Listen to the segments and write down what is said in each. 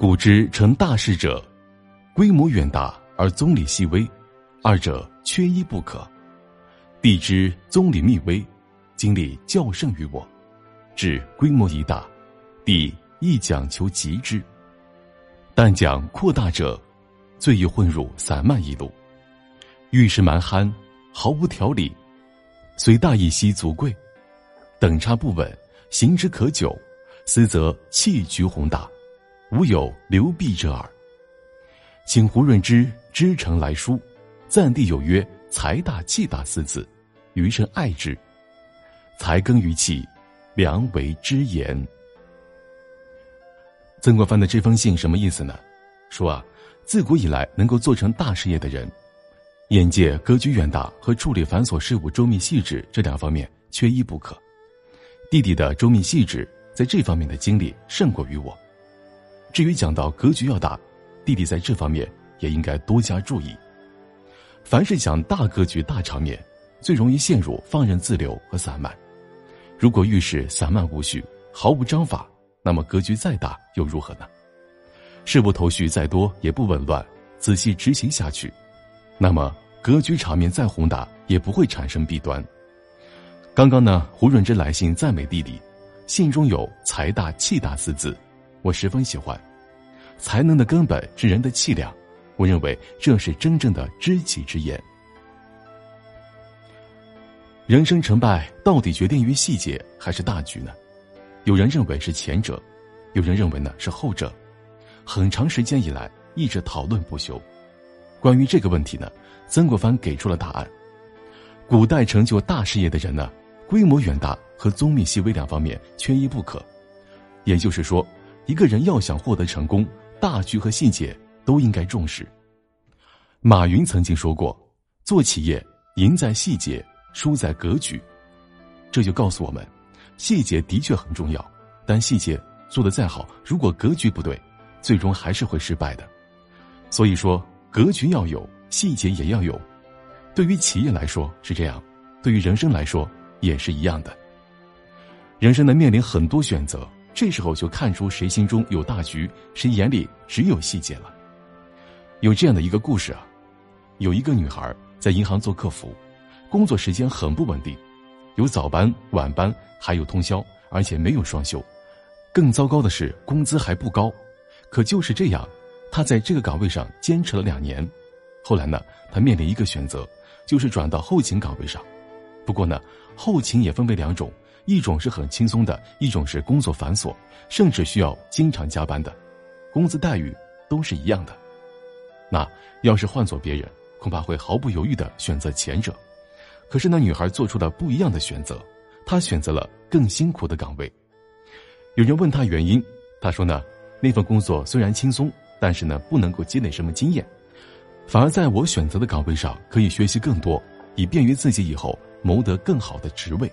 古之成大事者，规模远大而宗理细微，二者缺一不可。地之宗理密微，经历较胜于我，至规模一大，地亦讲求极之。但讲扩大者，最易混入散漫一路，遇事蛮憨，毫无条理，虽大义兮足贵，等差不稳，行之可久，思则气局宏大。无有流弊者耳。请胡润之知诚来书，暂地有曰“财大气大”四字，余生爱之。才耕于气，良为之言。曾国藩的这封信什么意思呢？说啊，自古以来能够做成大事业的人，眼界格局远大和处理繁琐事务周密细致这两方面缺一不可。弟弟的周密细致，在这方面的经历胜过于我。至于讲到格局要大，弟弟在这方面也应该多加注意。凡是讲大格局、大场面，最容易陷入放任自流和散漫。如果遇事散漫无序、毫无章法，那么格局再大又如何呢？事不头绪再多也不紊乱，仔细执行下去，那么格局场面再宏大也不会产生弊端。刚刚呢，胡润之来信赞美弟弟，信中有“财大气大”四字。我十分喜欢，才能的根本是人的气量。我认为这是真正的知己之言。人生成败到底决定于细节还是大局呢？有人认为是前者，有人认为呢是后者。很长时间以来一直讨论不休。关于这个问题呢，曾国藩给出了答案：古代成就大事业的人呢，规模远大和宗密细微两方面缺一不可。也就是说。一个人要想获得成功，大局和细节都应该重视。马云曾经说过：“做企业，赢在细节，输在格局。”这就告诉我们，细节的确很重要，但细节做得再好，如果格局不对，最终还是会失败的。所以说，格局要有，细节也要有。对于企业来说是这样，对于人生来说也是一样的。人生能，面临很多选择。这时候就看出谁心中有大局，谁眼里只有细节了。有这样的一个故事啊，有一个女孩在银行做客服，工作时间很不稳定，有早班、晚班，还有通宵，而且没有双休。更糟糕的是，工资还不高。可就是这样，她在这个岗位上坚持了两年。后来呢，她面临一个选择，就是转到后勤岗位上。不过呢，后勤也分为两种。一种是很轻松的，一种是工作繁琐，甚至需要经常加班的，工资待遇都是一样的。那要是换做别人，恐怕会毫不犹豫的选择前者。可是那女孩做出了不一样的选择，她选择了更辛苦的岗位。有人问她原因，她说呢，那份工作虽然轻松，但是呢不能够积累什么经验，反而在我选择的岗位上可以学习更多，以便于自己以后谋得更好的职位。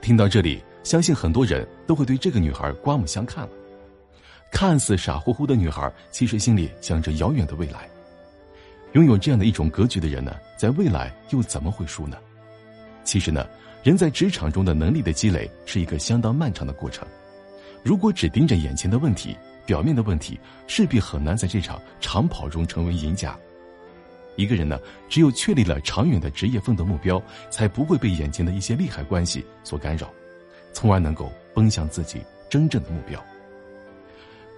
听到这里，相信很多人都会对这个女孩刮目相看了。看似傻乎乎的女孩，其实心里想着遥远的未来。拥有这样的一种格局的人呢，在未来又怎么会输呢？其实呢，人在职场中的能力的积累是一个相当漫长的过程。如果只盯着眼前的问题、表面的问题，势必很难在这场长跑中成为赢家。一个人呢，只有确立了长远的职业奋斗目标，才不会被眼前的一些利害关系所干扰，从而能够奔向自己真正的目标。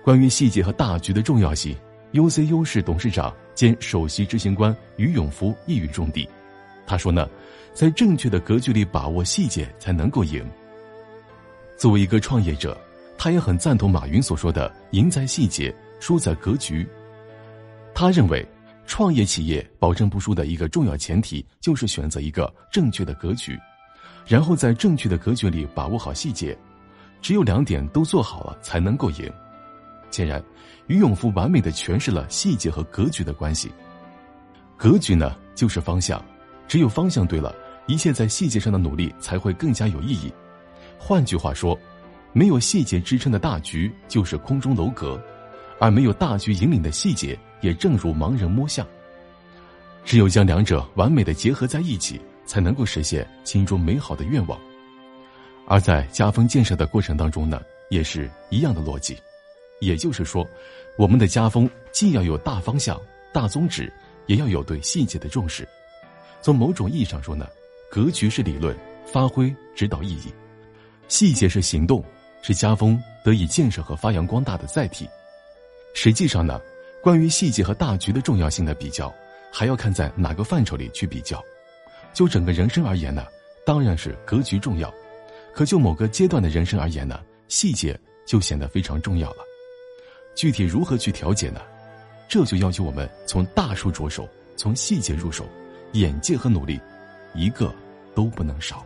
关于细节和大局的重要性，UCU 市董事长兼首席执行官于永福一语中的。他说呢，在正确的格局里把握细节，才能够赢。作为一个创业者，他也很赞同马云所说的“赢在细节，输在格局”。他认为。创业企业保证不输的一个重要前提，就是选择一个正确的格局，然后在正确的格局里把握好细节，只有两点都做好了，才能够赢。显然，于永福完美的诠释了细节和格局的关系。格局呢，就是方向，只有方向对了，一切在细节上的努力才会更加有意义。换句话说，没有细节支撑的大局就是空中楼阁，而没有大局引领的细节。也正如盲人摸象，只有将两者完美的结合在一起，才能够实现心中美好的愿望。而在家风建设的过程当中呢，也是一样的逻辑。也就是说，我们的家风既要有大方向、大宗旨，也要有对细节的重视。从某种意义上说呢，格局是理论，发挥指导意义；细节是行动，是家风得以建设和发扬光大的载体。实际上呢，关于细节和大局的重要性的比较，还要看在哪个范畴里去比较。就整个人生而言呢，当然是格局重要；可就某个阶段的人生而言呢，细节就显得非常重要了。具体如何去调节呢？这就要求我们从大处着手，从细节入手，眼界和努力，一个都不能少。